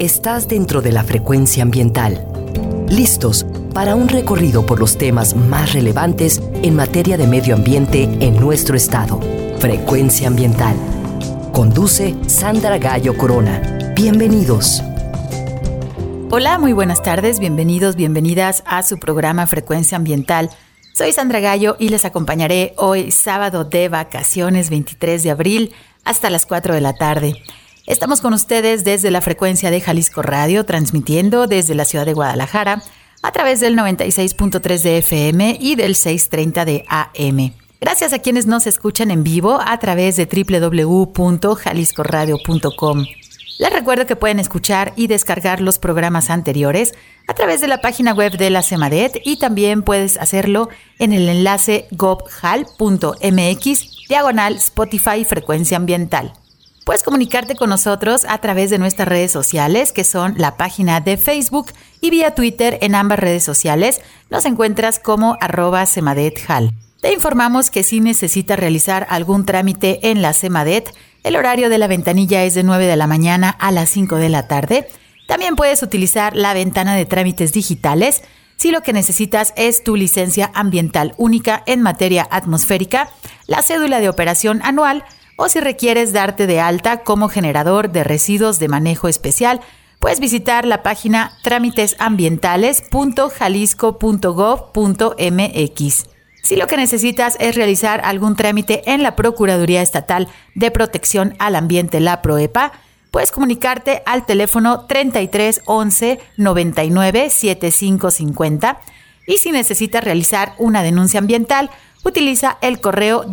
Estás dentro de la frecuencia ambiental. Listos para un recorrido por los temas más relevantes en materia de medio ambiente en nuestro estado. Frecuencia ambiental. Conduce Sandra Gallo Corona. Bienvenidos. Hola, muy buenas tardes, bienvenidos, bienvenidas a su programa Frecuencia Ambiental. Soy Sandra Gallo y les acompañaré hoy sábado de vacaciones 23 de abril hasta las 4 de la tarde. Estamos con ustedes desde la frecuencia de Jalisco Radio, transmitiendo desde la ciudad de Guadalajara a través del 96.3 de FM y del 630 de AM. Gracias a quienes nos escuchan en vivo a través de www.jaliscoradio.com. Les recuerdo que pueden escuchar y descargar los programas anteriores a través de la página web de la CEMADET y también puedes hacerlo en el enlace gobhal.mx diagonal Spotify Frecuencia Ambiental. Puedes comunicarte con nosotros a través de nuestras redes sociales, que son la página de Facebook y vía Twitter en ambas redes sociales. Nos encuentras como arroba semadethal. Te informamos que si necesitas realizar algún trámite en la Semadet, el horario de la ventanilla es de 9 de la mañana a las 5 de la tarde. También puedes utilizar la ventana de trámites digitales si lo que necesitas es tu licencia ambiental única en materia atmosférica, la cédula de operación anual, o si requieres darte de alta como generador de residuos de manejo especial, puedes visitar la página trámitesambientales.jalisco.gov.mx. Si lo que necesitas es realizar algún trámite en la Procuraduría Estatal de Protección al Ambiente, la PROEPA, puedes comunicarte al teléfono 33 11 99 7550 y si necesitas realizar una denuncia ambiental, utiliza el correo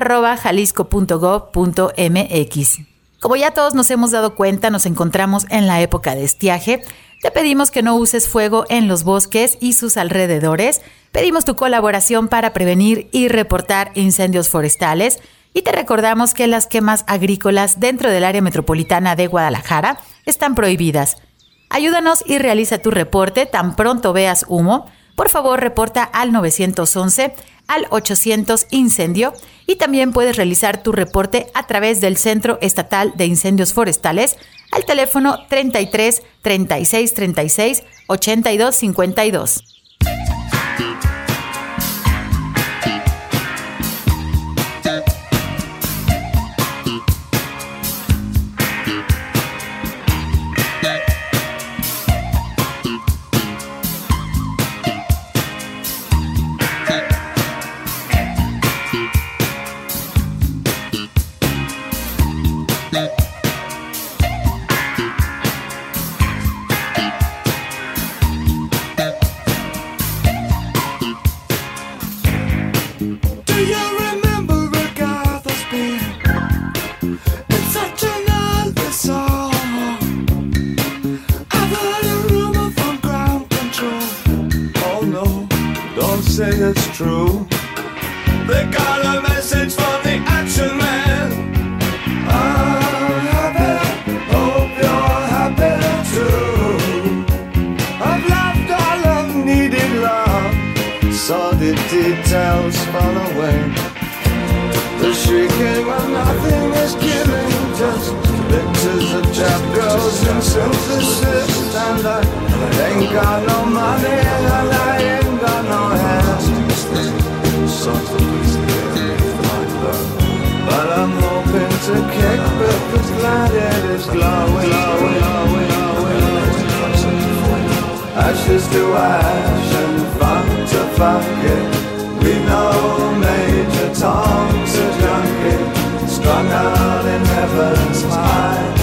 denuncias.cemadet.jalisco.gov.mx. Como ya todos nos hemos dado cuenta, nos encontramos en la época de estiaje. Te pedimos que no uses fuego en los bosques y sus alrededores. Pedimos tu colaboración para prevenir y reportar incendios forestales. Y te recordamos que las quemas agrícolas dentro del área metropolitana de Guadalajara están prohibidas. Ayúdanos y realiza tu reporte tan pronto veas humo por favor reporta al 911, al 800 incendio y también puedes realizar tu reporte a través del Centro Estatal de Incendios Forestales al teléfono 33 36 36 82 52. don't say it's true. They got a message from the action man. I'm happy, hope you're happy too. I've loved all I've needed love, saw the details fall away. The shrieking when nothing is killing, just pictures of chap girls synthesis. And I ain't got no money. planet is glowing, glowing, glowing, glowing. Ashes to ash and fuck to fuck it. We know Major Tom's a junkie, strung out in heaven's high.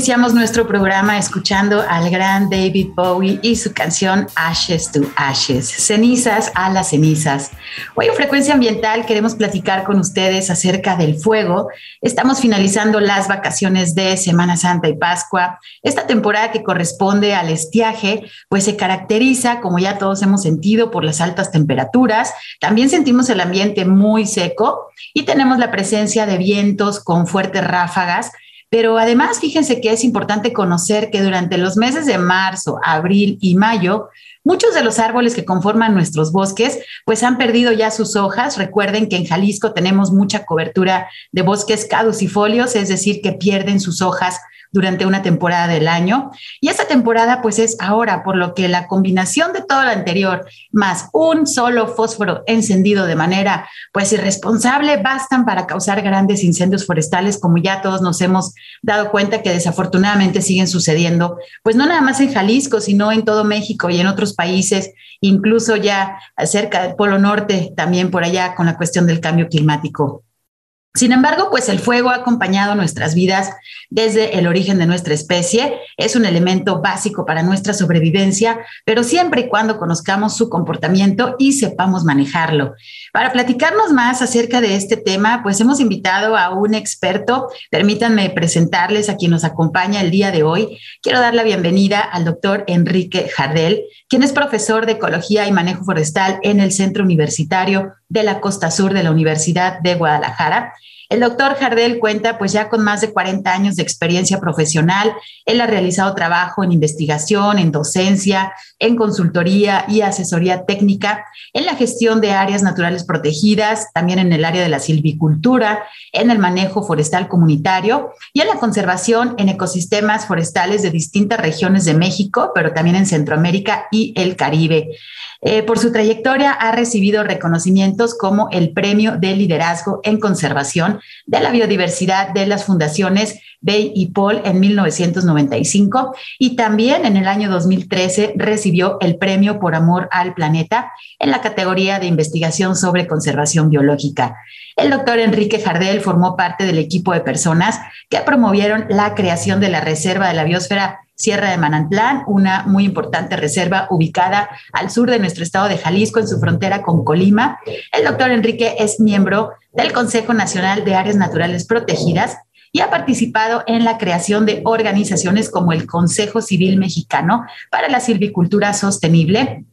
Iniciamos nuestro programa escuchando al gran David Bowie y su canción Ashes to Ashes, cenizas a las cenizas. Hoy en Frecuencia Ambiental queremos platicar con ustedes acerca del fuego. Estamos finalizando las vacaciones de Semana Santa y Pascua. Esta temporada que corresponde al estiaje, pues se caracteriza, como ya todos hemos sentido, por las altas temperaturas. También sentimos el ambiente muy seco y tenemos la presencia de vientos con fuertes ráfagas pero además, fíjense que es importante conocer que durante los meses de marzo, abril y mayo, muchos de los árboles que conforman nuestros bosques, pues han perdido ya sus hojas. Recuerden que en Jalisco tenemos mucha cobertura de bosques caducifolios, es decir, que pierden sus hojas durante una temporada del año. Y esa temporada pues es ahora, por lo que la combinación de todo lo anterior más un solo fósforo encendido de manera pues irresponsable bastan para causar grandes incendios forestales como ya todos nos hemos dado cuenta que desafortunadamente siguen sucediendo, pues no nada más en Jalisco, sino en todo México y en otros países, incluso ya cerca del Polo Norte, también por allá con la cuestión del cambio climático. Sin embargo, pues el fuego ha acompañado nuestras vidas desde el origen de nuestra especie, es un elemento básico para nuestra sobrevivencia, pero siempre y cuando conozcamos su comportamiento y sepamos manejarlo. Para platicarnos más acerca de este tema, pues hemos invitado a un experto. Permítanme presentarles a quien nos acompaña el día de hoy. Quiero dar la bienvenida al doctor Enrique Jardel, quien es profesor de Ecología y Manejo Forestal en el Centro Universitario de la Costa Sur de la Universidad de Guadalajara. El doctor Jardel cuenta pues ya con más de 40 años de experiencia profesional. Él ha realizado trabajo en investigación, en docencia, en consultoría y asesoría técnica, en la gestión de áreas naturales protegidas, también en el área de la silvicultura, en el manejo forestal comunitario y en la conservación en ecosistemas forestales de distintas regiones de México, pero también en Centroamérica y el Caribe. Eh, por su trayectoria ha recibido reconocimientos como el Premio de Liderazgo en Conservación de la Biodiversidad de las Fundaciones Bay y Paul en 1995 y también en el año 2013 recibió el Premio por Amor al Planeta en la categoría de investigación sobre conservación biológica. El doctor Enrique Jardel formó parte del equipo de personas que promovieron la creación de la Reserva de la Biosfera Sierra de Manantlán, una muy importante reserva ubicada al sur de nuestro estado de Jalisco, en su frontera con Colima. El doctor Enrique es miembro del Consejo Nacional de Áreas Naturales Protegidas y ha participado en la creación de organizaciones como el Consejo Civil Mexicano para la Silvicultura Sostenible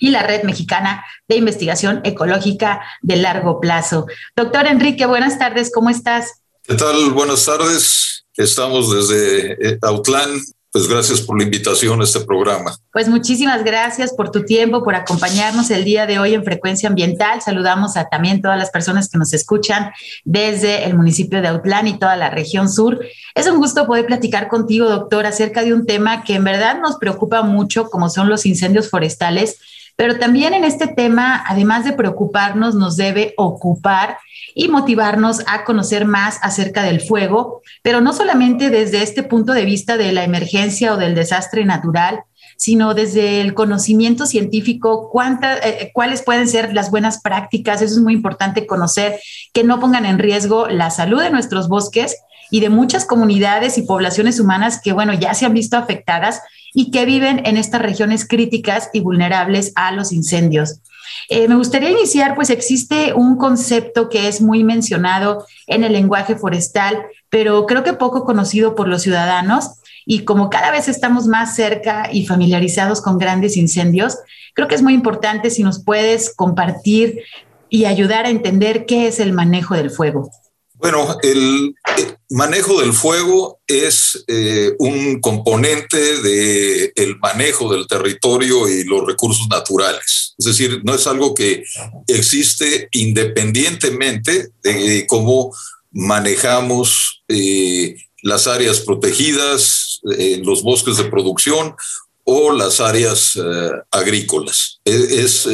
y la Red Mexicana de Investigación Ecológica de Largo Plazo. Doctor Enrique, buenas tardes, ¿cómo estás? ¿Qué tal? Buenas tardes. Estamos desde eh, Autlán, pues gracias por la invitación a este programa. Pues muchísimas gracias por tu tiempo, por acompañarnos el día de hoy en Frecuencia Ambiental. Saludamos a también todas las personas que nos escuchan desde el municipio de Autlán y toda la región sur. Es un gusto poder platicar contigo, doctor, acerca de un tema que en verdad nos preocupa mucho, como son los incendios forestales pero también en este tema, además de preocuparnos, nos debe ocupar y motivarnos a conocer más acerca del fuego, pero no solamente desde este punto de vista de la emergencia o del desastre natural, sino desde el conocimiento científico, cuánta, eh, cuáles pueden ser las buenas prácticas. Eso es muy importante conocer, que no pongan en riesgo la salud de nuestros bosques y de muchas comunidades y poblaciones humanas que, bueno, ya se han visto afectadas y que viven en estas regiones críticas y vulnerables a los incendios. Eh, me gustaría iniciar, pues existe un concepto que es muy mencionado en el lenguaje forestal, pero creo que poco conocido por los ciudadanos. Y como cada vez estamos más cerca y familiarizados con grandes incendios, creo que es muy importante si nos puedes compartir y ayudar a entender qué es el manejo del fuego. Bueno, el manejo del fuego es eh, un componente del el manejo del territorio y los recursos naturales. Es decir, no es algo que existe independientemente de cómo manejamos eh, las áreas protegidas, eh, los bosques de producción o las áreas agrícolas. E, es,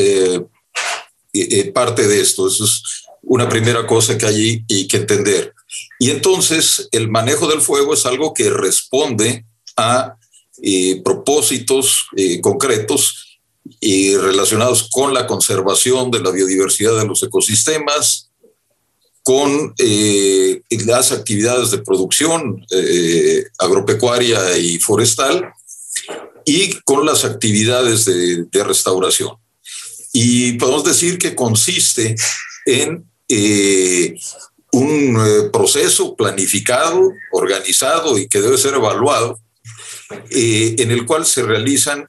es parte de esto. Eso es una primera cosa que hay y que entender. Y entonces el manejo del fuego es algo que responde a eh, propósitos eh, concretos y relacionados con la conservación de la biodiversidad de los ecosistemas, con eh, las actividades de producción agropecuaria y forestal y con las actividades de, restauración. Y podemos decir que consiste en eh, un proceso planificado, organizado y que debe ser evaluado, en el cual se realizan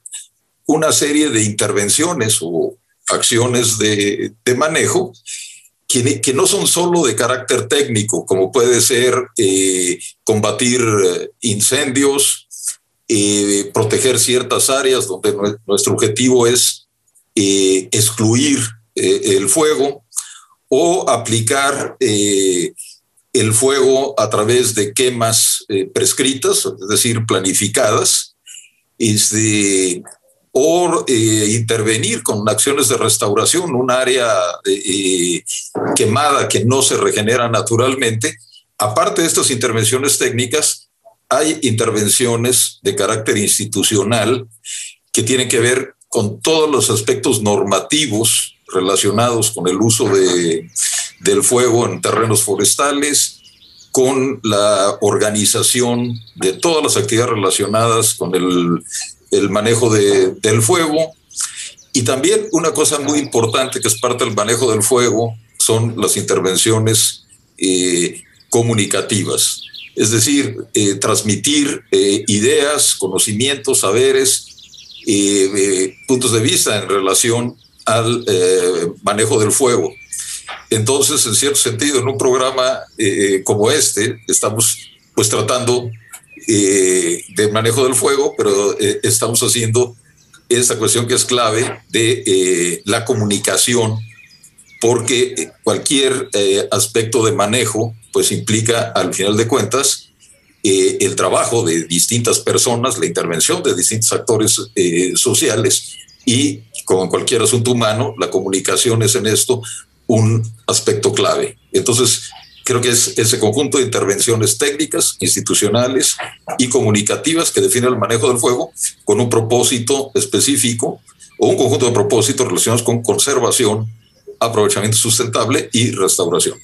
una serie de intervenciones o acciones de, de manejo que, no son solo de carácter técnico, como puede ser eh, combatir eh, incendios, eh, proteger ciertas áreas donde nuestro objetivo es excluir el fuego o aplicar el fuego a través de quemas prescritas, es decir, planificadas. Este, o eh, intervenir con acciones de restauración, un área eh, quemada que no se regenera naturalmente. Aparte de estas intervenciones técnicas, hay intervenciones de carácter institucional que tienen que ver con todos los aspectos normativos relacionados con el uso de, del fuego en terrenos forestales, con la organización de todas las actividades relacionadas con el el manejo del fuego. Y también una cosa muy importante que es parte del manejo del fuego son las intervenciones eh, comunicativas, es decir, eh, transmitir eh, ideas, conocimientos, saberes, puntos de vista en relación al manejo del fuego. Entonces, en cierto sentido, en un programa como este, estamos pues tratando eh, de manejo del fuego, pero eh, estamos haciendo esta cuestión que es clave de eh, la comunicación, porque cualquier aspecto de manejo pues implica al final de cuentas el trabajo de distintas personas, la intervención de distintos actores sociales y como en cualquier asunto humano, la comunicación es en esto un aspecto clave. Entonces, Creo que es ese conjunto de intervenciones técnicas, institucionales y comunicativas que define el manejo del fuego con un propósito específico o un conjunto de propósitos relacionados con conservación, aprovechamiento sustentable y restauración.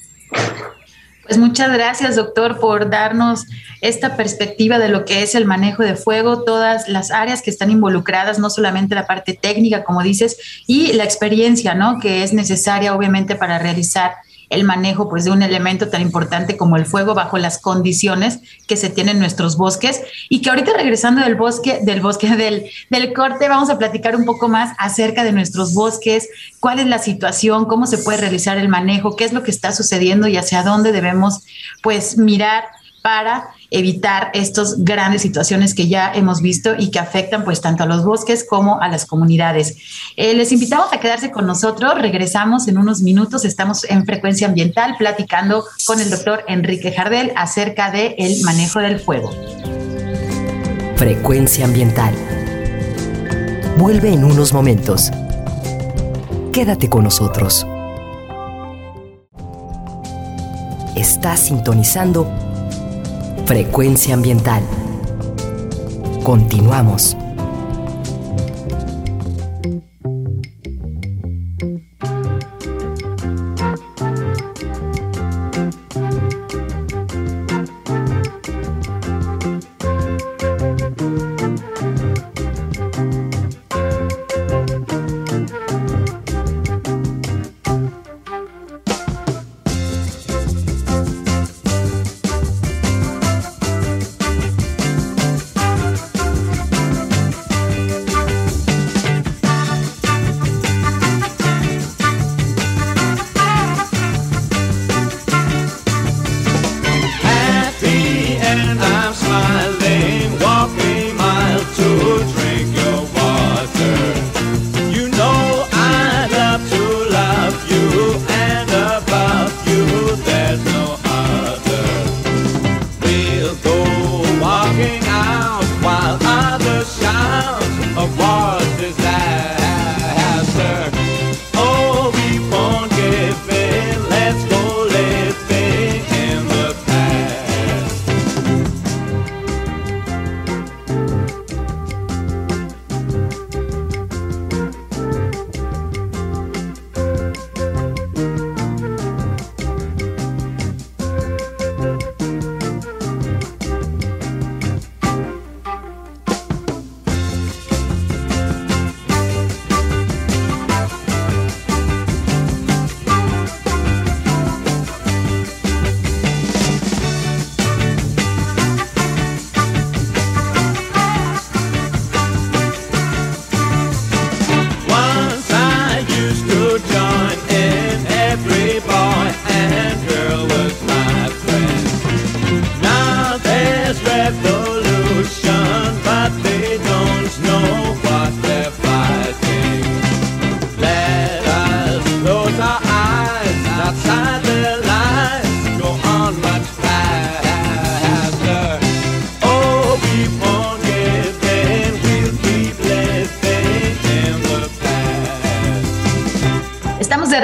Pues muchas gracias, doctor, por darnos esta perspectiva de lo que es el manejo de fuego, todas las áreas que están involucradas, no solamente la parte técnica, como dices, y la experiencia, ¿no? Que es necesaria, obviamente, para realizar el manejo pues, de un elemento tan importante como el fuego bajo las condiciones que se tienen en nuestros bosques. Y que ahorita regresando del bosque, del bosque del, del corte, vamos a platicar un poco más acerca de nuestros bosques, cuál es la situación, cómo se puede realizar el manejo, qué es lo que está sucediendo y hacia dónde debemos pues mirar para evitar estas grandes situaciones que ya hemos visto y que afectan pues tanto a los bosques como a las comunidades. Eh, les invitamos a quedarse con nosotros, regresamos en unos minutos, estamos en frecuencia ambiental platicando con el doctor Enrique Jardel acerca del el manejo del fuego. Frecuencia ambiental. Vuelve en unos momentos. Quédate con nosotros. Estás sintonizando Frecuencia ambiental. Continuamos.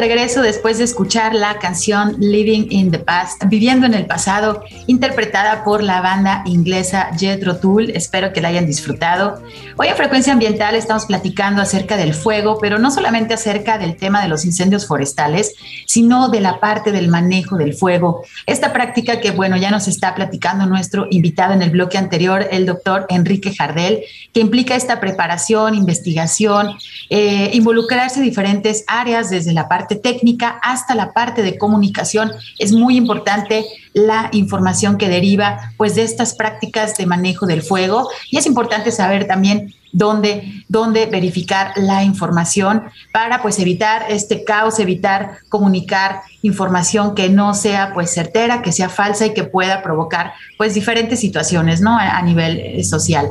Regreso después de escuchar la canción Living in the Past, Viviendo en el Pasado, interpretada por la banda inglesa Jethro Tull. Espero que la hayan disfrutado. Hoy en Frecuencia Ambiental estamos platicando acerca del fuego, pero no solamente acerca del tema de los incendios forestales, sino de la parte del manejo del fuego. Esta práctica que, bueno, ya nos está platicando nuestro invitado en el bloque anterior, el doctor Enrique Jardel, que implica esta preparación, investigación, eh, involucrarse en diferentes áreas desde la parte técnica hasta la parte de comunicación. Es muy importante la información que deriva pues de estas prácticas de manejo del fuego y es importante saber también dónde, dónde verificar la información para pues evitar este caos, evitar comunicar información que no sea pues certera, que sea falsa y que pueda provocar pues diferentes situaciones, ¿no? A, nivel eh, social.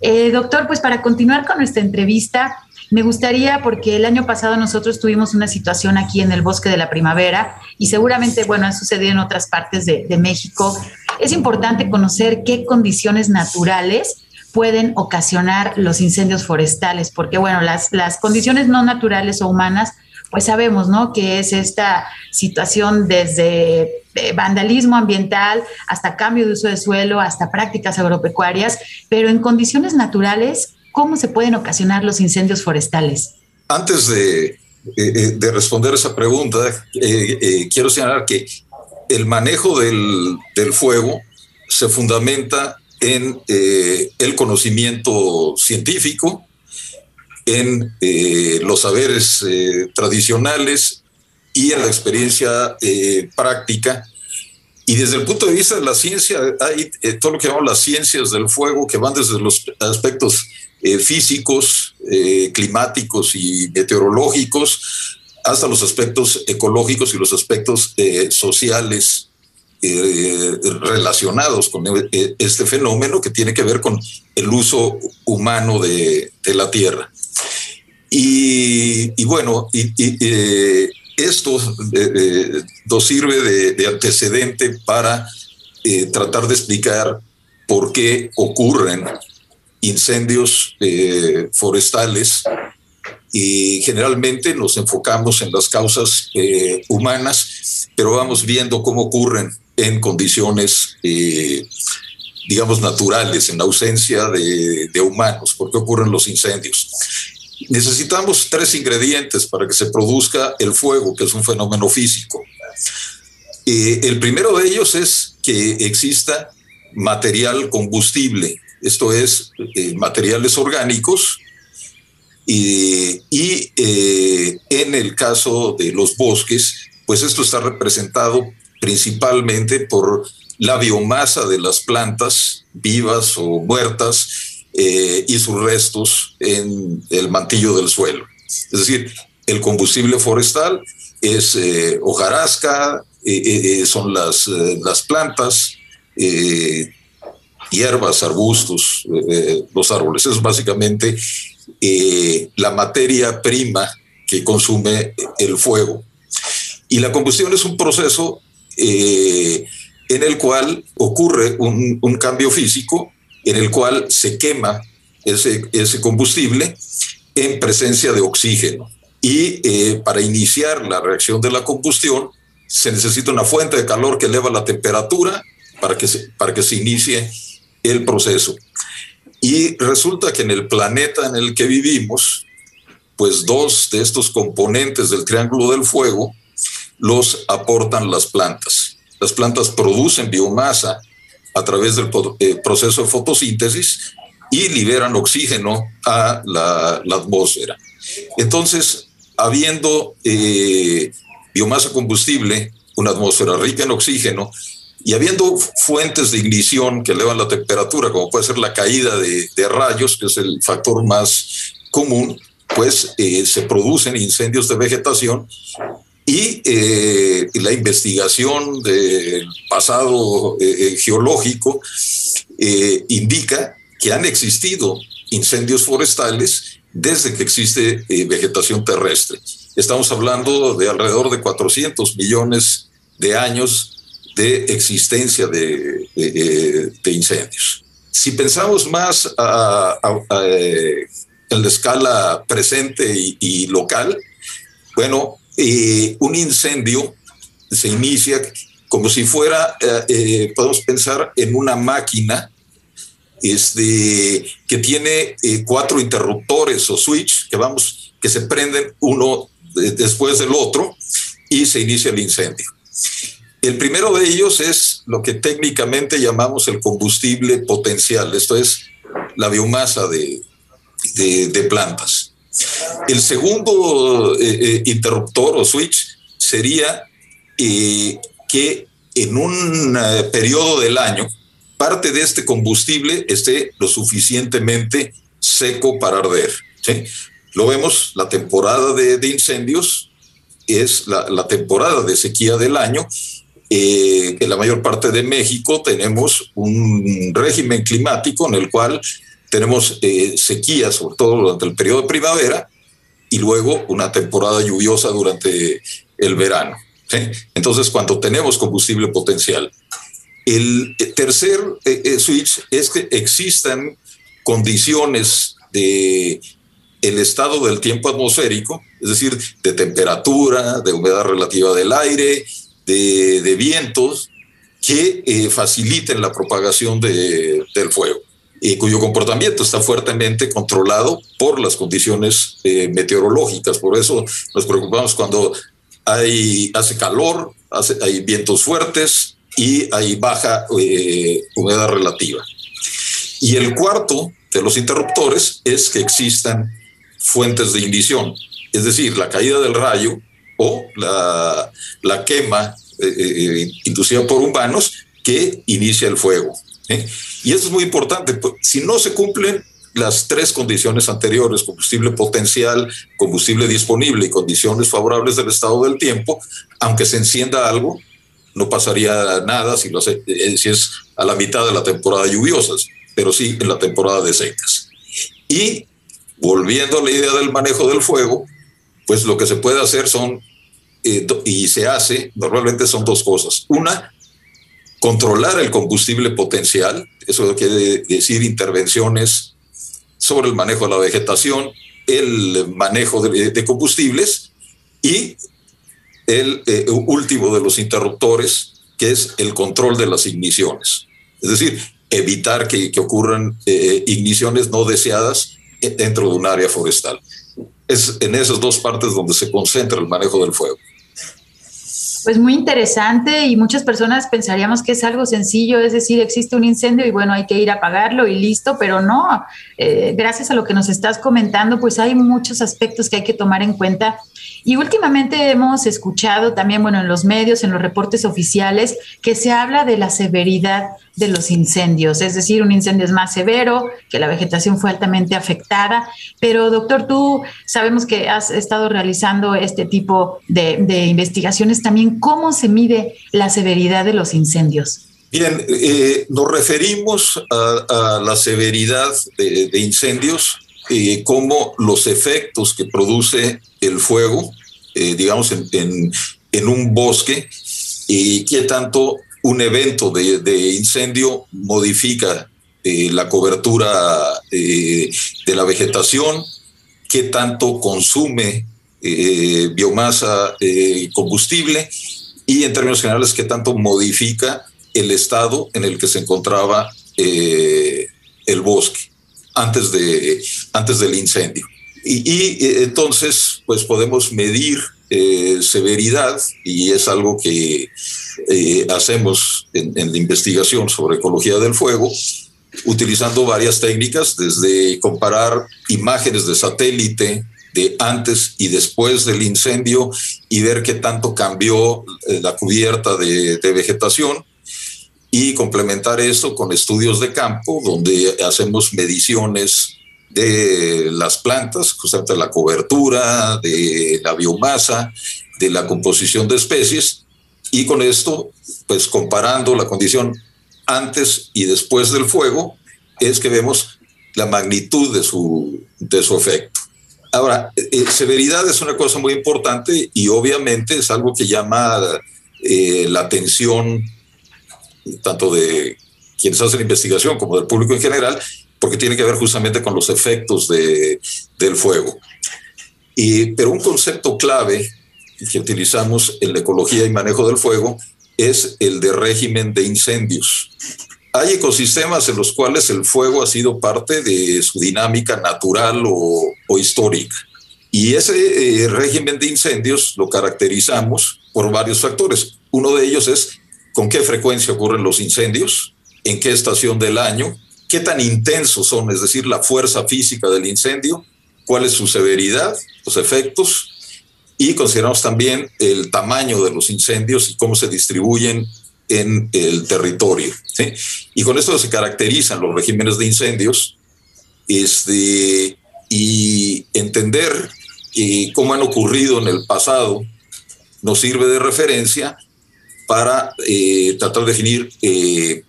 Eh, doctor, pues para continuar con nuestra entrevista, me gustaría, porque el año pasado nosotros tuvimos una situación aquí en el Bosque de la Primavera y seguramente, bueno, ha sucedido en otras partes de, México. Es importante conocer qué condiciones naturales pueden ocasionar los incendios forestales, porque bueno, las, las condiciones no naturales o humanas, pues sabemos, ¿no? Que es esta situación desde eh, vandalismo ambiental hasta cambio de uso de suelo, hasta prácticas agropecuarias, pero en condiciones naturales, ¿Cómo se pueden ocasionar los incendios forestales? Antes de, eh, eh, de responder esa pregunta, eh, quiero señalar que el manejo del fuego se fundamenta en el conocimiento científico, en los saberes tradicionales y en la experiencia práctica. Y desde el punto de vista de la ciencia, hay todo lo que llamamos las ciencias del fuego, que van desde los aspectos eh, físicos, eh, climáticos y meteorológicos, hasta los aspectos ecológicos y los aspectos eh, sociales relacionados con este fenómeno que tiene que ver con el uso humano de, la tierra. Y, bueno, esto nos sirve de antecedente para tratar de explicar por qué ocurren incendios eh, forestales y generalmente nos enfocamos en las causas eh, humanas, pero vamos viendo cómo ocurren en condiciones, eh, digamos, naturales, en ausencia de, de humanos, por qué ocurren los incendios. Necesitamos tres ingredientes para que se produzca el fuego, que es un fenómeno físico. el primero de ellos es que exista material combustible, esto es eh, materiales orgánicos, y, eh, en el caso de los bosques, pues esto está representado principalmente por la biomasa de las plantas vivas o muertas eh, y sus restos en el mantillo del suelo. Es decir, el combustible forestal es hojarasca, son las, las plantas, hierbas, arbustos, eh, eh, los árboles. Es básicamente eh, la materia prima que consume el fuego. Y la combustión es un proceso en el cual ocurre un, cambio físico, en el cual se quema ese, combustible en presencia de oxígeno. Y para iniciar la reacción de la combustión, se necesita una fuente de calor que eleva la temperatura para que para que se inicie el proceso. Y resulta que en el planeta en el que vivimos, pues dos de estos componentes del triángulo del fuego los aportan las plantas. Las plantas producen biomasa a través del eh, proceso de fotosíntesis y liberan oxígeno a la, atmósfera. Entonces, habiendo eh, biomasa combustible, una atmósfera rica en oxígeno, y habiendo fuentes de ignición que elevan la temperatura, como puede ser la caída de, rayos, que es el factor más común, pues eh, se producen incendios de vegetación y, eh, la investigación del pasado eh, geológico indica que han existido incendios forestales desde que existe vegetación terrestre. estamos hablando de alrededor de 400 millones de años de existencia de, incendios. Si pensamos más en la escala presente y, local, bueno, eh, un incendio se inicia como si fuera, eh, eh, podemos pensar en una máquina este, que tiene cuatro interruptores o switch que vamos, que se prenden uno después del otro y se inicia el incendio. El primero de ellos es lo que técnicamente llamamos el combustible potencial, esto es la biomasa de, de, plantas. El segundo eh, eh, interruptor o switch sería eh, que en un periodo del año parte de este combustible esté lo suficientemente seco para arder. Lo vemos, la temporada de, incendios es la, la, temporada de sequía del año eh, en la mayor parte de México tenemos un régimen climático en el cual tenemos eh, sequía, sobre todo durante el periodo de primavera, y luego una temporada lluviosa durante el verano. Entonces, cuando tenemos combustible potencial. El tercer eh, switch es que existan condiciones de el estado del tiempo atmosférico, es decir, de temperatura, de humedad relativa del aire, de, vientos que eh, faciliten la propagación del fuego y cuyo comportamiento está fuertemente controlado por las condiciones eh, meteorológicas. Por eso nos preocupamos cuando hay, hace calor, hace, hay vientos fuertes y hay baja eh, humedad relativa. Y el cuarto de los interruptores es que existan fuentes de ignición, es decir, la caída del rayo o la, la quema eh, eh, inducida por humanos que inicia el fuego. ¿eh? Y eso es muy importante. Pues, si no se cumplen las tres condiciones anteriores, combustible potencial, combustible disponible y condiciones favorables del estado del tiempo, aunque se encienda algo, no pasaría nada si, lo hace, si es a la mitad de la temporada lluviosa, pero sí en la temporada de secas. Y volviendo a la idea del manejo del fuego, pues lo que se puede hacer son eh, y se hace, normalmente son dos cosas. Una, controlar el combustible potencial, eso quiere decir intervenciones sobre el manejo de la vegetación, el manejo de, combustibles y el eh, último de los interruptores, que es el control de las igniciones. Es decir, evitar que, ocurran eh, igniciones no deseadas dentro de un área forestal. Es en esas dos partes donde se concentra el manejo del fuego. Pues muy interesante y muchas personas pensaríamos que es algo sencillo, es decir, existe un incendio y bueno, hay que ir a apagarlo y listo, pero no, eh, gracias a lo que nos estás comentando, pues hay muchos aspectos que hay que tomar en cuenta y últimamente hemos escuchado también, bueno, en los medios, en los reportes oficiales, que se habla de la severidad de los incendios, es decir, un incendio es más severo, que la vegetación fue altamente afectada, pero doctor, tú sabemos que has estado realizando este tipo de, investigaciones también, ¿cómo se mide la severidad de los incendios? Bien, eh, nos referimos a, la severidad de, de incendios eh, como los efectos que produce el fuego, eh, digamos, en, un bosque, y qué tanto un evento de, incendio modifica eh, la cobertura de la vegetación, qué tanto consume biomasa combustible y en términos generales qué tanto modifica el estado en el que se encontraba el bosque antes, de, antes del incendio. Y, eh, entonces, pues podemos medir eh, severidad y es algo que eh, hacemos en, la investigación sobre ecología del fuego, utilizando varias técnicas, desde comparar imágenes de satélite de antes y después del incendio y ver qué tanto cambió la cubierta de, de vegetación, y complementar eso con estudios de campo donde hacemos mediciones de las plantas, justamente la cobertura, de la biomasa, de la composición de especies y con esto, pues comparando la condición antes y después del fuego, es que vemos la magnitud de su, de su efecto. Ahora, eh, severidad es una cosa muy importante y obviamente es algo que llama eh, la atención tanto de quienes hacen investigación como del público en general, porque tiene que ver justamente con los efectos de, del fuego. Pero un concepto clave que utilizamos en la ecología y manejo del fuego es el de régimen de incendios. Hay ecosistemas en los cuales el fuego ha sido parte de su dinámica natural o, histórica. Y ese eh, régimen de incendios lo caracterizamos por varios factores. Uno de ellos es con qué frecuencia ocurren los incendios, en qué estación del año, qué tan intensos son, es decir, la fuerza física del incendio, cuál es su severidad, los efectos, y consideramos también el tamaño de los incendios y cómo se distribuyen en el territorio. Y con esto se caracterizan los regímenes de incendios este, y entender eh, cómo han ocurrido en el pasado nos sirve de referencia para eh, tratar de definir eh,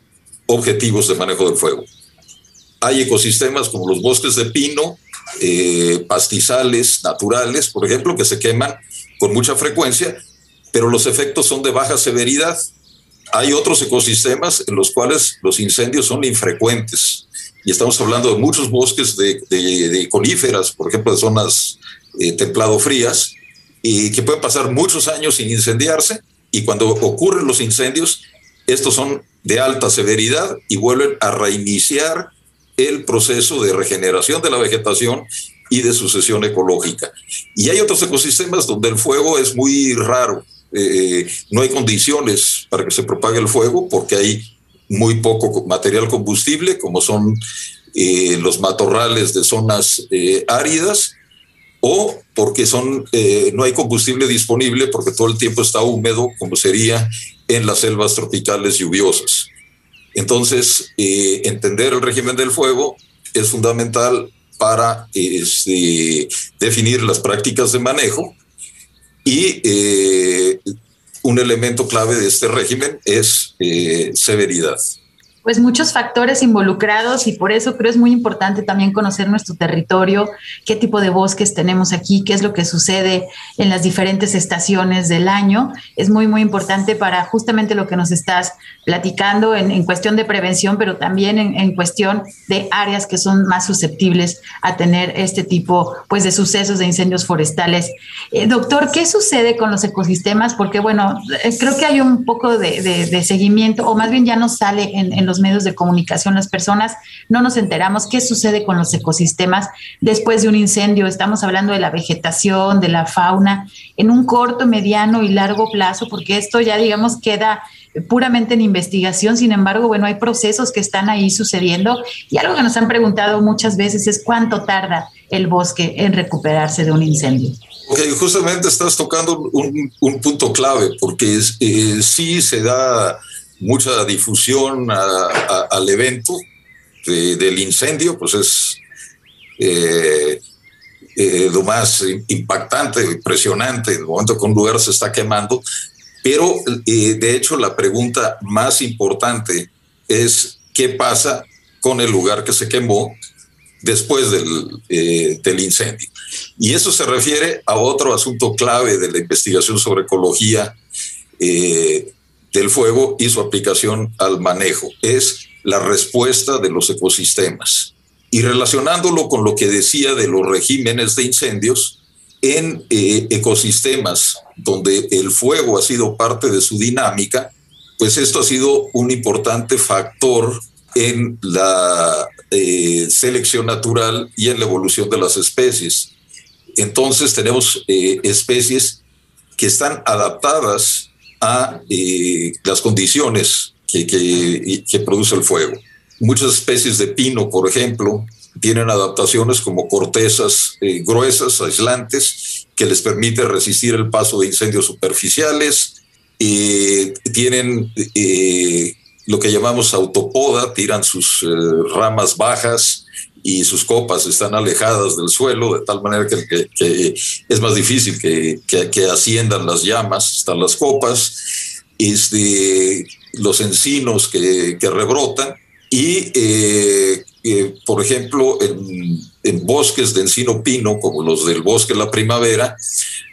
objetivos de manejo del fuego. Hay ecosistemas como los bosques de pino, pastizales naturales, por ejemplo, que se queman con mucha frecuencia, pero los efectos son de baja severidad hay otros ecosistemas en los cuales los incendios son infrecuentes. Y estamos hablando de muchos bosques de, coníferas, por ejemplo, de zonas eh, templado-frías, y que pueden pasar muchos años sin incendiarse. Y cuando ocurren los incendios, estos son de alta severidad y vuelven a reiniciar el proceso de regeneración de la vegetación y de sucesión ecológica. Y hay otros ecosistemas donde el fuego es muy raro, eh, no hay condiciones para que se propague el fuego porque hay muy poco material combustible, como son eh, los matorrales de zonas eh, áridas, o porque son, no hay combustible disponible porque todo el tiempo está húmedo, como sería en las selvas tropicales lluviosas. Entonces, entender el régimen del fuego es fundamental para este, definir las prácticas de manejo y eh, un elemento clave de este régimen es eh, severidad pues muchos factores involucrados y por eso creo es muy importante también conocer nuestro territorio, qué tipo de bosques tenemos aquí, qué es lo que sucede en las diferentes estaciones del año. Es muy, muy importante para justamente lo que nos estás platicando en, cuestión de prevención, pero también en, cuestión de áreas que son más susceptibles a tener este tipo pues, de sucesos de incendios forestales. Eh, doctor, ¿qué sucede con los ecosistemas? Porque bueno, eh, creo que hay un poco de, seguimiento, o más bien ya no sale en, en los medios de comunicación las personas no nos enteramos qué sucede con los ecosistemas después de un incendio. Estamos hablando de la vegetación, de la fauna, en un corto, mediano y largo plazo, porque esto ya, digamos, queda puramente en investigación, sin embargo, bueno, hay procesos que están ahí sucediendo y algo que nos han preguntado muchas veces es cuánto tarda el bosque en recuperarse de un incendio. Ok, justamente estás tocando un, punto clave, porque eh, sí se da mucha difusión al evento del incendio, pues es eh, eh, lo más impactante, impresionante, el momento que un lugar se está quemando, pero eh, de hecho la pregunta más importante es qué pasa con el lugar que se quemó después del, del incendio. Y eso se refiere a otro asunto clave de la investigación sobre ecología del fuego y su aplicación al manejo. Es la respuesta de los ecosistemas. Y relacionándolo con lo que decía de los regímenes de incendios, en eh, ecosistemas donde el fuego ha sido parte de su dinámica, pues esto ha sido un importante factor en la eh, selección natural y en la evolución de las especies. Entonces tenemos eh, especies que están adaptadas a eh, las condiciones que, que, produce el fuego. Muchas especies de pino, por ejemplo, tienen adaptaciones como cortezas eh, gruesas, aislantes, que les permite resistir el paso de incendios superficiales. Eh, tienen lo que llamamos autopoda, tiran sus ramas bajas y sus copas están alejadas del suelo, de tal manera que, es más difícil que, que, asciendan las llamas hasta las copas, este, los encinos que, rebrotan y eh, eh, por ejemplo, en, bosques de encino pino, como los del bosque de la primavera,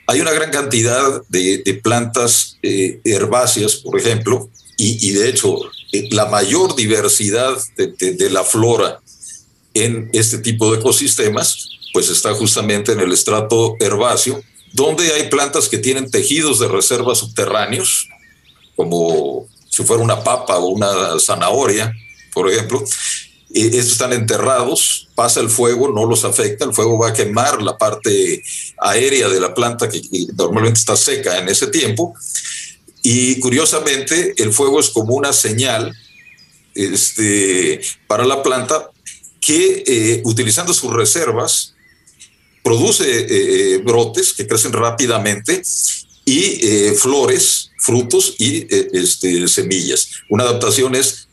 hay una gran cantidad de, plantas eh, herbáceas, por ejemplo, y, de hecho eh, la mayor diversidad de, la flora en este tipo de ecosistemas, pues está justamente en el estrato herbáceo, donde hay plantas que tienen tejidos de reserva subterráneos, como si fuera una papa o una zanahoria, por ejemplo. estos están enterrados, pasa el fuego, no los afecta, el fuego va a quemar la parte aérea de la planta que normalmente está seca en ese tiempo. Y curiosamente, el fuego es como una señal este, para la planta que eh, utilizando sus reservas produce eh, eh, brotes que crecen rápidamente y flores, frutos y este, semillas. Una adaptación es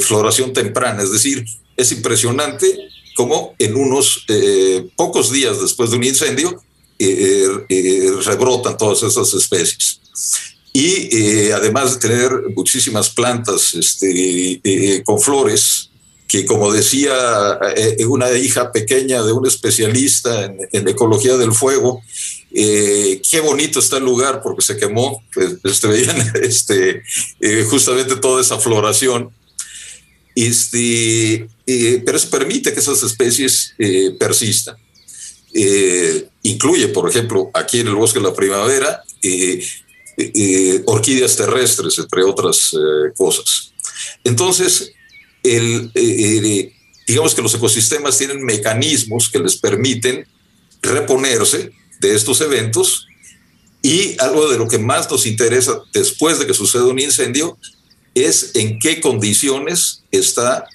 floración temprana, es decir, es impresionante cómo en unos pocos días después de un incendio rebrotan todas esas especies. Y además de tener muchísimas plantas este, con flores, que como decía eh, una hija pequeña de un especialista en, ecología del fuego, eh, qué bonito está el lugar porque se quemó, pues, veían este, eh, justamente toda esa floración. Este, pero eso permite que esas especies persistan. incluye, por ejemplo, aquí en el bosque de la primavera, orquídeas terrestres, entre otras cosas. Entonces, el, eh, digamos que los ecosistemas tienen mecanismos que les permiten reponerse de estos eventos y algo de lo que más nos interesa después de que suceda un incendio es en qué condiciones está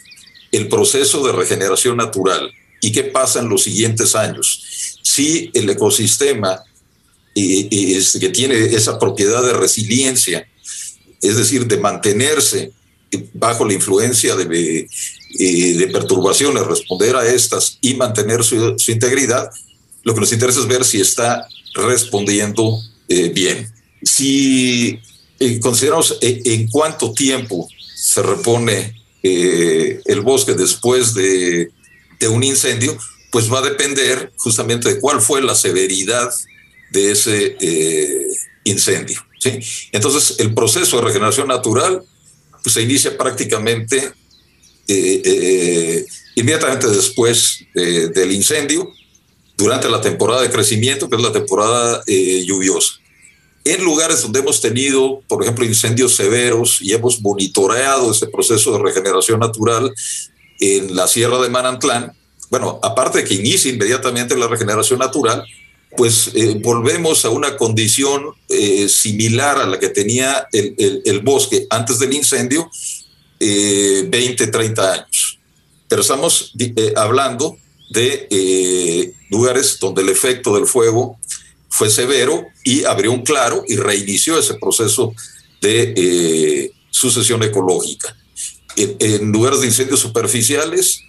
el proceso de regeneración natural y qué pasa en los siguientes años. Si el ecosistema que tiene esa propiedad de resiliencia, es decir, de mantenerse bajo la influencia de, eh, de perturbaciones, responder a estas y mantener su, integridad, lo que nos interesa es ver si está respondiendo eh, bien. Si eh, consideramos en cuánto tiempo se repone el bosque después de, de, un incendio, pues va a depender justamente de cuál fue la severidad de ese incendio. ¿sí? Entonces, el proceso de regeneración natural pues se inicia prácticamente eh, eh, inmediatamente después del incendio, durante la temporada de crecimiento, que es la temporada eh, lluviosa. En lugares donde hemos tenido, por ejemplo, incendios severos y hemos monitoreado ese proceso de regeneración natural en la Sierra de Manantlán, bueno, aparte de que inicia inmediatamente la regeneración natural, pues eh, volvemos a una condición eh, similar a la que tenía el, bosque antes del incendio, 20, eh, 30 años. Pero estamos hablando de lugares donde el efecto del fuego fue severo y abrió un claro y reinició ese proceso de sucesión ecológica. en lugares de incendios superficiales,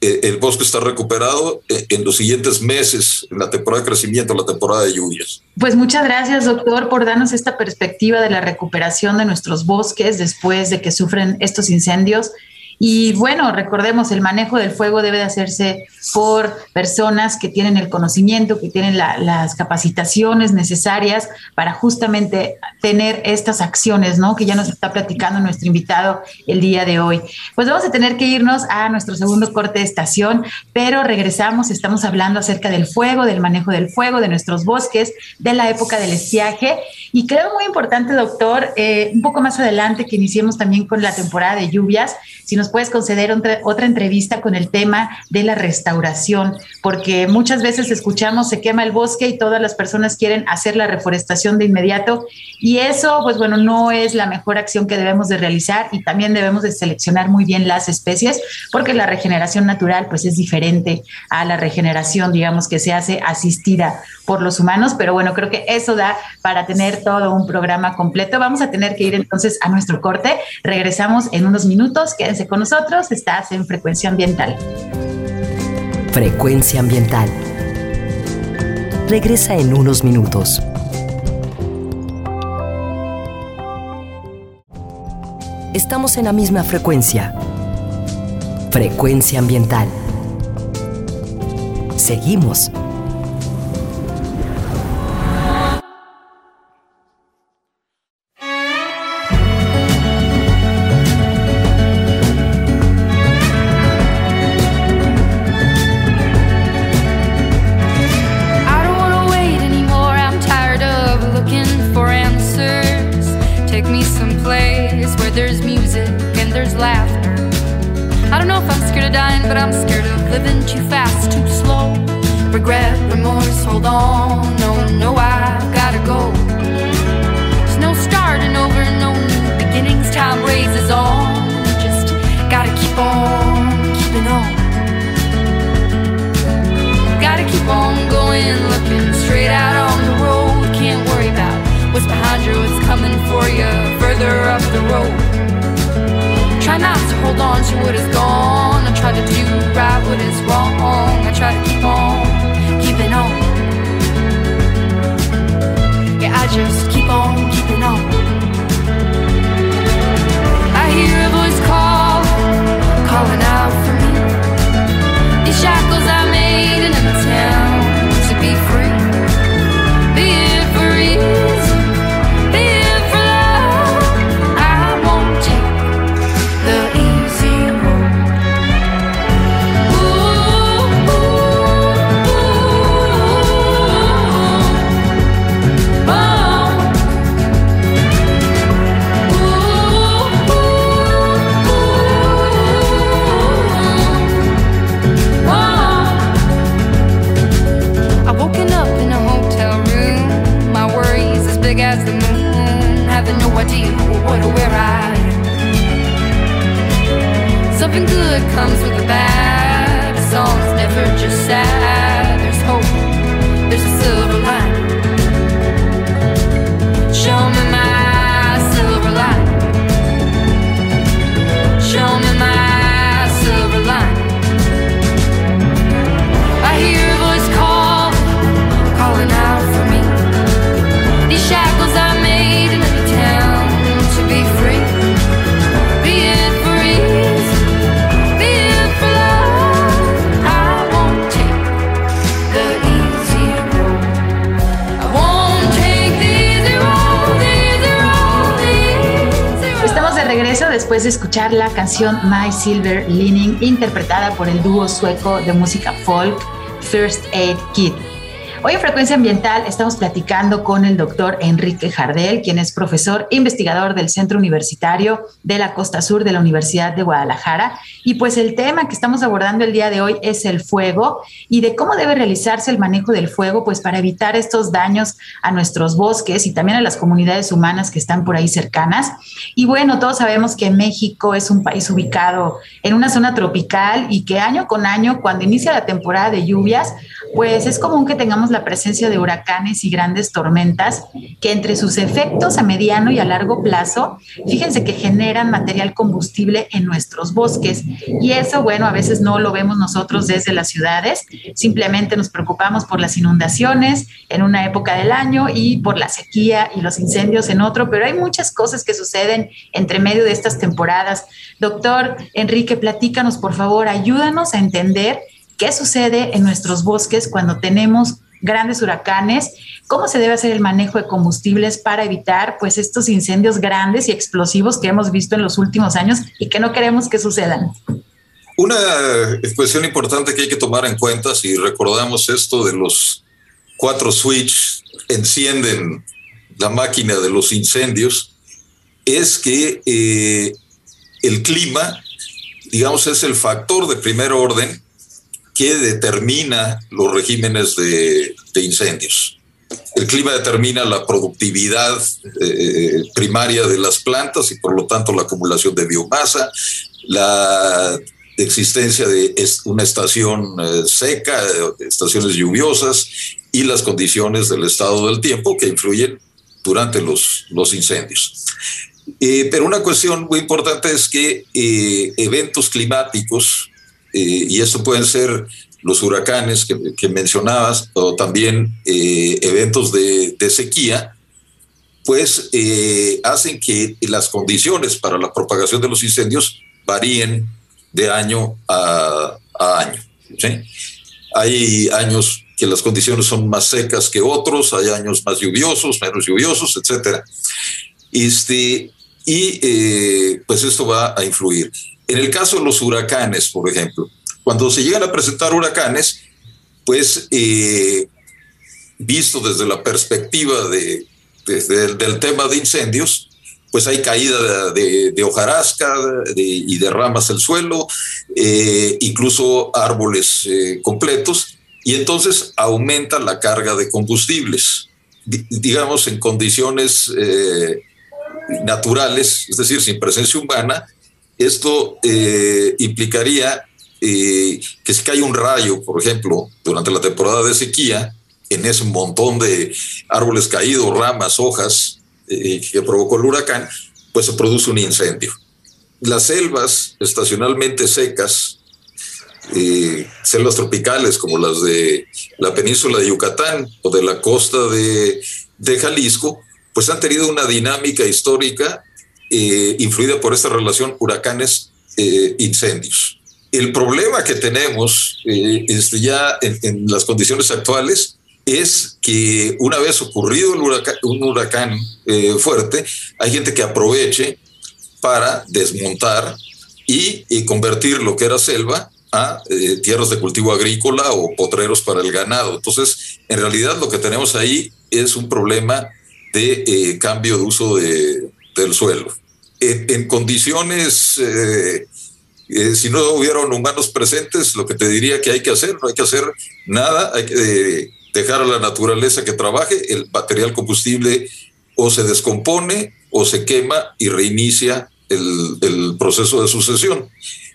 eh, el bosque está recuperado eh, en los siguientes meses, en la temporada de crecimiento, la temporada de lluvias. Pues muchas gracias, doctor, por darnos esta perspectiva de la recuperación de nuestros bosques después de que sufren estos incendios. Y bueno, recordemos, el manejo del fuego debe de hacerse por personas que tienen el conocimiento, que tienen las capacitaciones necesarias para justamente tener estas acciones, ¿no? Que ya nos está platicando nuestro invitado el día de hoy. Pues vamos a tener que irnos a nuestro segundo corte de estación, pero regresamos, estamos hablando acerca del fuego, del manejo del fuego, de nuestros bosques, de la época del estiaje. Y creo muy importante, doctor, eh, un poco más adelante que iniciemos también con la temporada de lluvias, si nos puedes conceder otra entrevista con el tema de la restauración, porque muchas veces escuchamos se quema el bosque y todas las personas quieren hacer la reforestación de inmediato y eso, pues bueno, no es la mejor acción que debemos de realizar y también debemos de seleccionar muy bien las especies, porque la regeneración natural pues es diferente a la regeneración, digamos, que se hace asistida por los humanos, pero bueno, creo que eso da para tener todo un programa completo. Vamos a tener que ir entonces a nuestro corte. Regresamos en unos minutos. que con nosotros, estás en Frecuencia Ambiental. Frecuencia Ambiental. Regresa en unos minutos. Estamos en la misma frecuencia. Frecuencia ambiental. Seguimos of dying, but I'm scared of living too fast, too slow. Regret, remorse, hold on. No, no, I've gotta go. There's no starting over, no new beginnings. Time raises on. Just gotta keep on keeping on. Gotta keep on going, looking straight out on the road. Can't worry about what's behind you, what's coming for you further up the road try not to hold on to what is gone. I try to do right what is wrong. I try to keep on, keeping on. Yeah, I just keep on keeping on. I hear a voice call, calling out for me. These shackles I made in an town to be free, being free. what where I. Something good comes with the bad. The song's never just sad. La canción My Silver Lining, interpretada por el dúo sueco de música folk First Aid Kit. Hoy en Frecuencia Ambiental estamos platicando con el doctor Enrique Jardel, quien es profesor investigador del Centro Universitario de la Costa Sur de la Universidad de Guadalajara. Y pues el tema que estamos abordando el día de hoy es el fuego y de cómo debe realizarse el manejo del fuego, pues para evitar estos daños a nuestros bosques y también a las comunidades humanas que están por ahí cercanas. Y bueno, todos sabemos que México es un país ubicado en una zona tropical y que año con año, cuando inicia la temporada de lluvias, pues es común que tengamos la presencia de huracanes y grandes tormentas que entre sus efectos a mediano y a largo plazo, fíjense que generan material combustible en nuestros bosques. Y eso, bueno, a veces no lo vemos nosotros desde las ciudades, simplemente nos preocupamos por las inundaciones en una época del año y por la sequía y los incendios en otro, pero hay muchas cosas que suceden entre medio de estas temporadas. Doctor Enrique, platícanos, por favor, ayúdanos a entender qué sucede en nuestros bosques cuando tenemos grandes huracanes, cómo se debe hacer el manejo de combustibles para evitar pues estos incendios grandes y explosivos que hemos visto en los últimos años y que no queremos que sucedan. Una cuestión importante que hay que tomar en cuenta si recordamos esto de los cuatro switch encienden la máquina de los incendios es que eh, el clima, digamos, es el factor de primer orden que determina los regímenes de, incendios. El clima determina la productividad eh, primaria de las plantas y por lo tanto la acumulación de biomasa, la existencia de una estación eh, seca, estaciones lluviosas y las condiciones del estado del tiempo que influyen durante los, incendios. Eh, pero una cuestión muy importante es que eventos climáticos eh, y esto pueden ser los huracanes que, mencionabas o también eh, eventos de, sequía, pues eh, hacen que las condiciones para la propagación de los incendios varíen de año a, año. Hay años que las condiciones son más secas que otros, hay años más lluviosos, menos lluviosos, etc. Este, y pues esto va a influir. En el caso de los huracanes, por ejemplo, cuando se llegan a presentar huracanes, pues eh, visto desde la perspectiva de, del tema de incendios, pues hay caída de, hojarasca y de ramas del suelo, eh, incluso árboles completos, y entonces aumenta la carga de combustibles, digamos, en condiciones eh, naturales, es decir, sin presencia humana, esto eh, implicaría eh, que si cae un rayo, por ejemplo, durante la temporada de sequía, en ese montón de árboles caídos, ramas, hojas que provocó el huracán, pues se produce un incendio. Las selvas estacionalmente secas eh, selvas tropicales como las de la península de Yucatán o de la costa de, Jalisco, pues han tenido una dinámica histórica eh, influida por esta relación huracanes-incendios. Eh, el problema que tenemos este, ya en, las condiciones actuales es que una vez ocurrido un huracán fuerte, hay gente que aproveche para desmontar y convertir lo que era selva a eh, tierras de cultivo agrícola o potreros para el ganado. Entonces, en realidad lo que tenemos ahí es un problema de eh, cambio de uso de, del suelo. En, condiciones, eh, si no hubieran humanos presentes, lo que te diría que hay que hacer, no hay que hacer nada, hay que dejar a la naturaleza que trabaje, el material combustible o se descompone o se quema y reinicia el, el proceso de sucesión.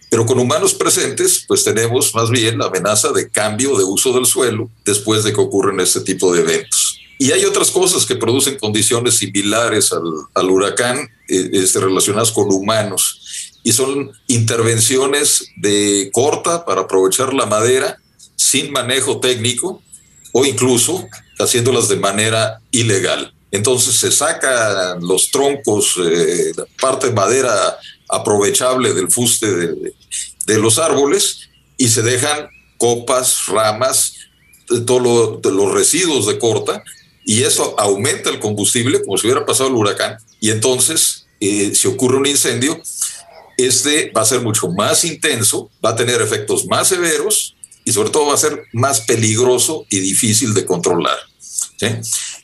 Pero con humanos presentes, pues tenemos más bien la amenaza de cambio de uso del suelo después de que ocurren este tipo de eventos. Y hay otras cosas que producen condiciones similares al, huracán eh, este, relacionadas con humanos y son intervenciones de corta para aprovechar la madera sin manejo técnico o incluso haciéndolas de manera ilegal. Entonces se sacan los troncos, eh, parte de madera aprovechable del fuste de, de los árboles y se dejan copas, ramas, todos los residuos de corta y eso aumenta el combustible como si hubiera pasado el huracán y entonces eh, si ocurre un incendio, este va a ser mucho más intenso, va a tener efectos más severos y sobre todo va a ser más peligroso y difícil de controlar.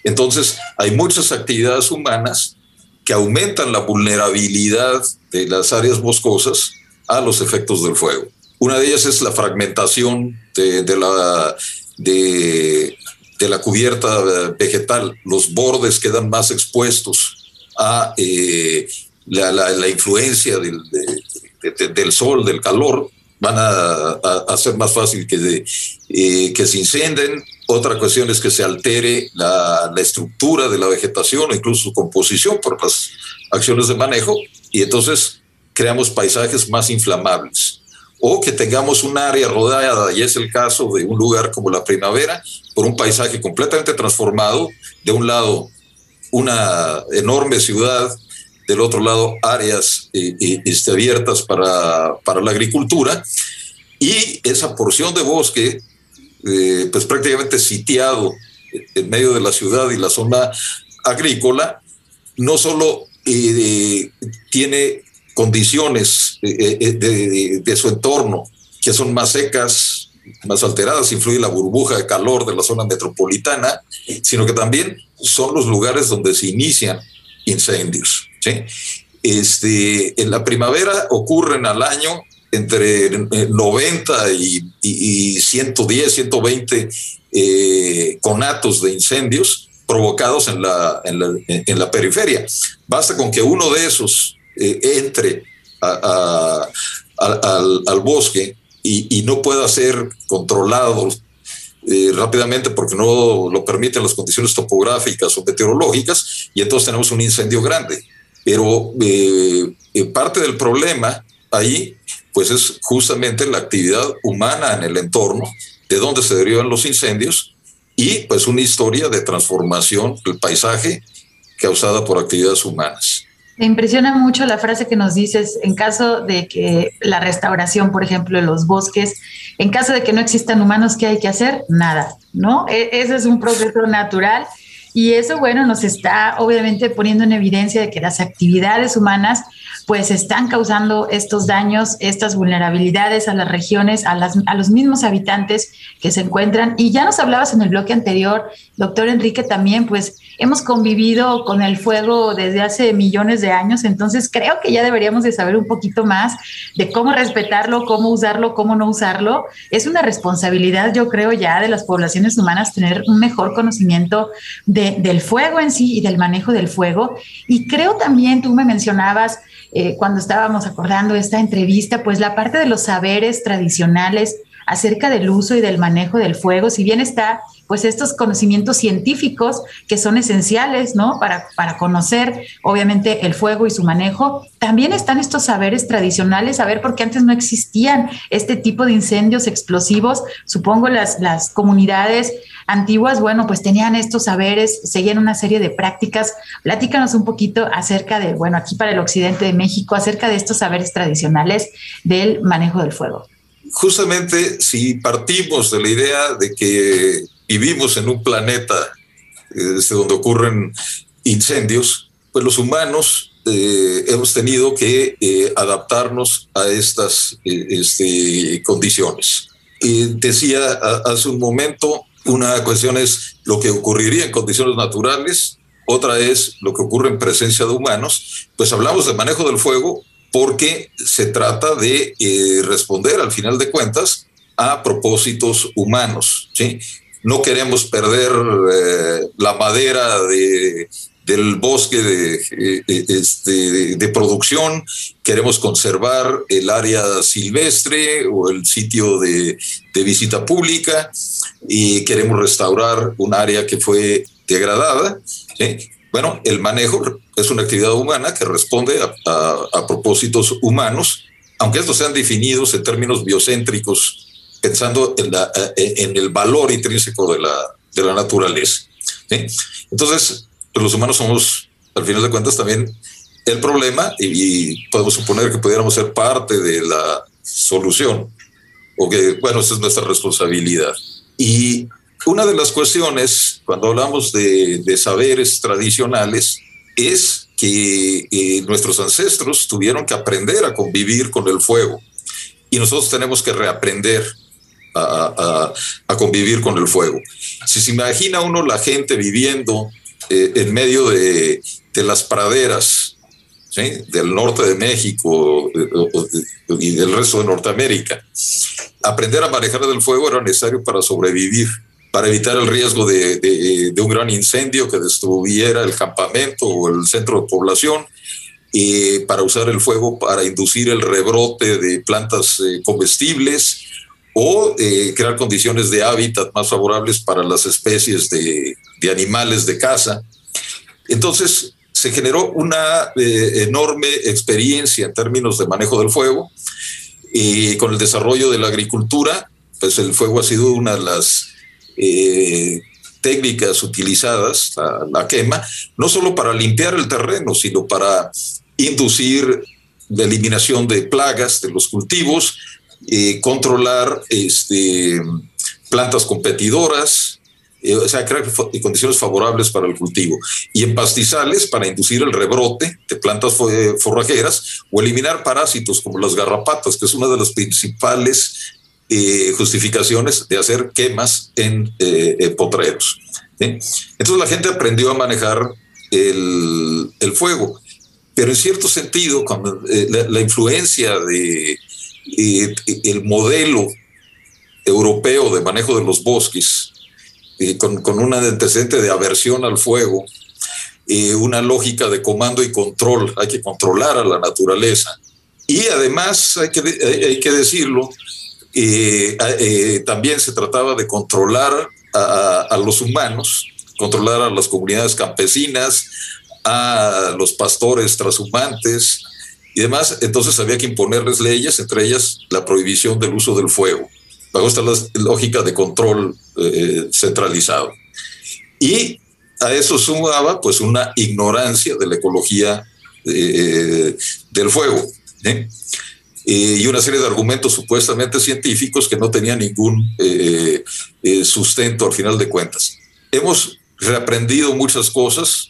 Entonces hay muchas actividades humanas que aumentan la vulnerabilidad de las áreas boscosas a los efectos del fuego. Una de ellas es la fragmentación de, la, de, la cubierta vegetal. Los bordes quedan más expuestos a eh, la, influencia del, del, sol, del calor. Van a, hacer más fácil que, eh, que se incenden. Otra cuestión es que se altere la, la estructura de la vegetación incluso su composición por las acciones de manejo. Y entonces creamos paisajes más inflamables. O que tengamos un área rodeada, y es el caso de un lugar como la primavera, por un paisaje completamente transformado. De un lado, una enorme ciudad, del otro lado, áreas eh, eh, este, abiertas para, para, la agricultura. Y esa porción de bosque, eh, pues prácticamente sitiado en medio de la ciudad y la zona agrícola, no solo tiene condiciones eh, eh, de, su entorno que son más secas, más alteradas, influye la burbuja de calor de la zona metropolitana, sino que también son los lugares donde se inician incendios. Este, en la primavera ocurren al año entre 90 y, 110, 120 eh, conatos de incendios provocados en la, en la, en la periferia. Basta con que uno de esos eh, entre al, bosque y, no pueda ser controlado eh, rápidamente porque no lo permiten las condiciones topográficas o meteorológicas y entonces tenemos un incendio grande. Pero eh, parte del problema ahí pues es justamente la actividad humana en el entorno, de donde se derivan los incendios y pues una historia de transformación del paisaje causada por actividades humanas. Me impresiona mucho la frase que nos dices, en caso de que la restauración, por ejemplo, de los bosques, en caso de que no existan humanos, ¿qué hay que hacer? Nada, ¿no? E, ese es un proceso natural y eso, bueno, nos está obviamente poniendo en evidencia de que las actividades humanas pues están causando estos daños, estas vulnerabilidades a las regiones, a, las, a los mismos habitantes que se encuentran. Y ya nos hablabas en el bloque anterior, doctor Enrique, también, pues hemos convivido con el fuego desde hace millones de años, entonces creo que ya deberíamos de saber un poquito más de cómo respetarlo, cómo usarlo, cómo no usarlo. Es una responsabilidad, yo creo, ya de las poblaciones humanas tener un mejor conocimiento de, del fuego en sí y del manejo del fuego. Y creo también, tú me mencionabas, eh, cuando estábamos acordando esta entrevista, pues la parte de los saberes tradicionales acerca del uso y del manejo del fuego, si bien está pues estos conocimientos científicos que son esenciales, ¿no? Para, para conocer obviamente el fuego y su manejo, también están estos saberes tradicionales, a ver, porque antes no existían este tipo de incendios explosivos, supongo las, las comunidades antiguas, bueno, pues tenían estos saberes, seguían una serie de prácticas. Platícanos un poquito acerca de, bueno, aquí para el occidente de México, acerca de estos saberes tradicionales del manejo del fuego. Justamente si partimos de la idea de que vivimos en un planeta desde donde ocurren incendios, pues los humanos eh, hemos tenido que eh, adaptarnos a estas eh, este, condiciones. Y decía hace un momento, una cuestión es lo que ocurriría en condiciones naturales, otra es lo que ocurre en presencia de humanos. Pues hablamos de manejo del fuego porque se trata de eh, responder al final de cuentas a propósitos humanos. ¿sí? No queremos perder eh, la madera de, del bosque de, eh, este, de, producción, queremos conservar el área silvestre o el sitio de visita pública y queremos restaurar un área que fue degradada. Bueno, el manejo es una actividad humana que responde a, propósitos humanos, aunque estos sean definidos en términos biocéntricos, pensando en, la, en el valor intrínseco de la, de la naturaleza. Entonces, pues, los humanos somos, al final de cuentas, también el problema y, podemos suponer que pudiéramos ser parte de la solución, o que, bueno, esa es nuestra responsabilidad. Y una de las cuestiones, cuando hablamos de, saberes tradicionales, es que eh, nuestros ancestros tuvieron que aprender a convivir con el fuego y nosotros tenemos que reaprender a, convivir con el fuego. Si se imagina uno la gente viviendo eh, en medio de, las praderas del norte de México y del resto de Norteamérica. Aprender a manejar el fuego era necesario para sobrevivir, para evitar el riesgo de, un gran incendio que destruyera el campamento o el centro de población, y para usar el fuego para inducir el rebrote de plantas eh, comestibles o eh, crear condiciones de hábitat más favorables para las especies de, animales de caza. Entonces, se generó una eh, enorme experiencia en términos de manejo del fuego y con el desarrollo de la agricultura, pues el fuego ha sido una de las eh, técnicas utilizadas, la, quema, no solo para limpiar el terreno, sino para inducir la eliminación de plagas de los cultivos, eh, controlar este, plantas competidoras, eh, o sea, crear condiciones favorables para el cultivo. Y en pastizales para inducir el rebrote de plantas forrajeras o eliminar parásitos como las garrapatas, que es una de las principales eh, justificaciones de hacer quemas en potreros. Entonces la gente aprendió a manejar el, fuego, pero en cierto sentido, cuando, la influencia de el modelo europeo de manejo de los bosques, con, con un antecedente de aversión al fuego, una lógica de comando y control, hay que controlar a la naturaleza. Y además, hay que, hay que decirlo, eh, eh, también se trataba de controlar a, a, los humanos, controlar a las comunidades campesinas, a los pastores transhumantes, y demás, entonces había que imponerles leyes, entre ellas la prohibición del uso del fuego, bajo esta lógica de control eh, centralizado. Y a eso sumaba pues una ignorancia de la ecología del fuego. y una serie de argumentos supuestamente científicos que no tenían ningún sustento al final de cuentas. Hemos reaprendido muchas cosas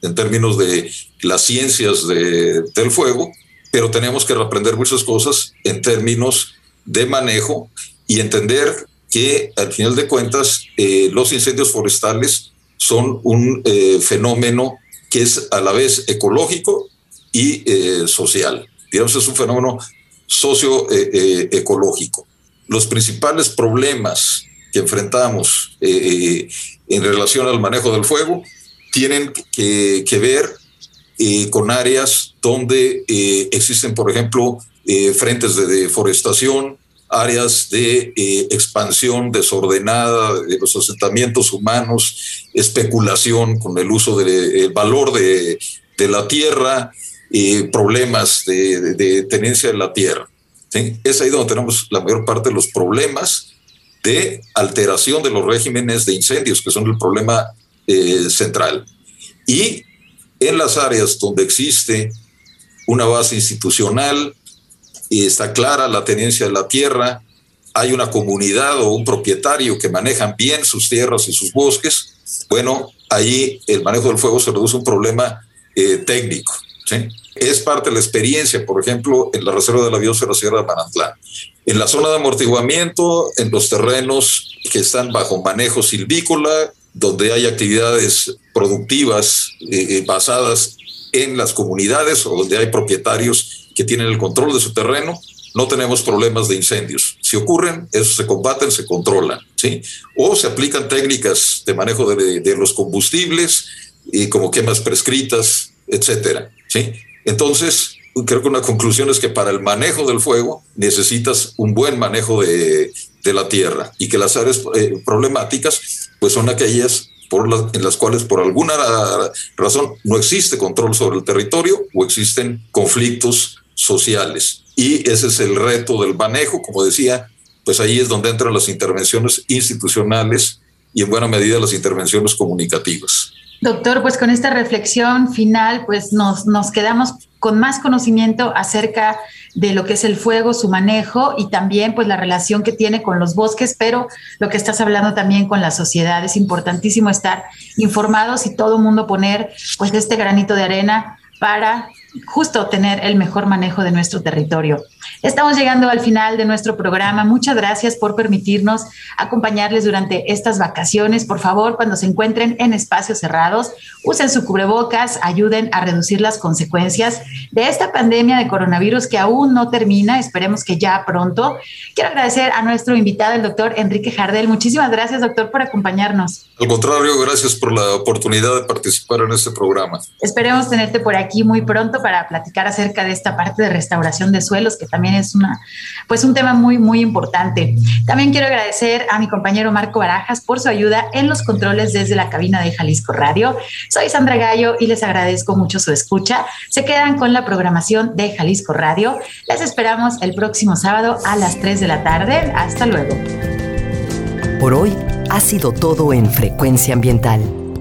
en términos de las ciencias del fuego, pero tenemos que reaprender muchas cosas en términos de manejo y entender que al final de cuentas eh, los incendios forestales son un eh, fenómeno que es a la vez ecológico y eh, social. Digamos, es un fenómeno socioecológico. Los principales problemas que enfrentamos en relación al manejo del fuego tienen que, ver con áreas donde existen, por ejemplo, frentes de deforestación, áreas de eh, expansión desordenada de los asentamientos humanos, especulación con el uso del valor de, la tierra, y problemas de, tenencia de la tierra. Es ahí donde tenemos la mayor parte de los problemas de alteración de los regímenes de incendios, que son el problema eh, central. Y en las áreas donde existe una base institucional, y está clara la tenencia de la tierra, hay una comunidad o un propietario que manejan bien sus tierras y sus bosques, bueno, ahí el manejo del fuego se reduce a un problema eh, técnico. Es parte de la experiencia, por ejemplo, en la Reserva de la Biosfera Sierra de Manantlán. En la zona de amortiguamiento, en los terrenos que están bajo manejo silvícola, donde hay actividades productivas eh, eh, basadas en las comunidades o donde hay propietarios que tienen el control de su terreno, no tenemos problemas de incendios. Si ocurren, esos se combaten, se controlan, ¿sí? O se aplican técnicas de manejo de, los combustibles, y como quemas prescritas, etcétera, ¿sí? Entonces, creo que una conclusión es que para el manejo del fuego necesitas un buen manejo de, la tierra y que las áreas eh, problemáticas pues son aquellas por en las cuales por alguna razón no existe control sobre el territorio o existen conflictos sociales. Y ese es el reto del manejo, como decía, pues ahí es donde entran las intervenciones institucionales y en buena medida las intervenciones comunicativas. Doctor, pues con esta reflexión final, pues nos, nos quedamos con más conocimiento acerca de lo que es el fuego, su manejo y también pues la relación que tiene con los bosques, pero lo que estás hablando también con la sociedad. Es importantísimo estar informados y todo el mundo poner pues este granito de arena para justo tener el mejor manejo de nuestro territorio. Estamos llegando al final de nuestro programa. Muchas gracias por permitirnos acompañarles durante estas vacaciones. Por favor, cuando se encuentren en espacios cerrados, usen su cubrebocas, ayuden a reducir las consecuencias de esta pandemia de coronavirus que aún no termina. Esperemos que ya pronto. Quiero agradecer a nuestro invitado, el doctor Enrique Jardel. Muchísimas gracias, doctor, por acompañarnos. Al contrario, gracias por la oportunidad de participar en este programa. Esperemos tenerte por aquí muy pronto para platicar acerca de esta parte de restauración de suelos que también es una, pues un tema muy, muy importante. También quiero agradecer a mi compañero Marco Barajas por su ayuda en los controles desde la cabina de Jalisco Radio. Soy Sandra Gallo y les agradezco mucho su escucha. Se quedan con la programación de Jalisco Radio. Les esperamos el próximo sábado a las 3 de la tarde. Hasta luego. Por hoy ha sido todo en Frecuencia Ambiental.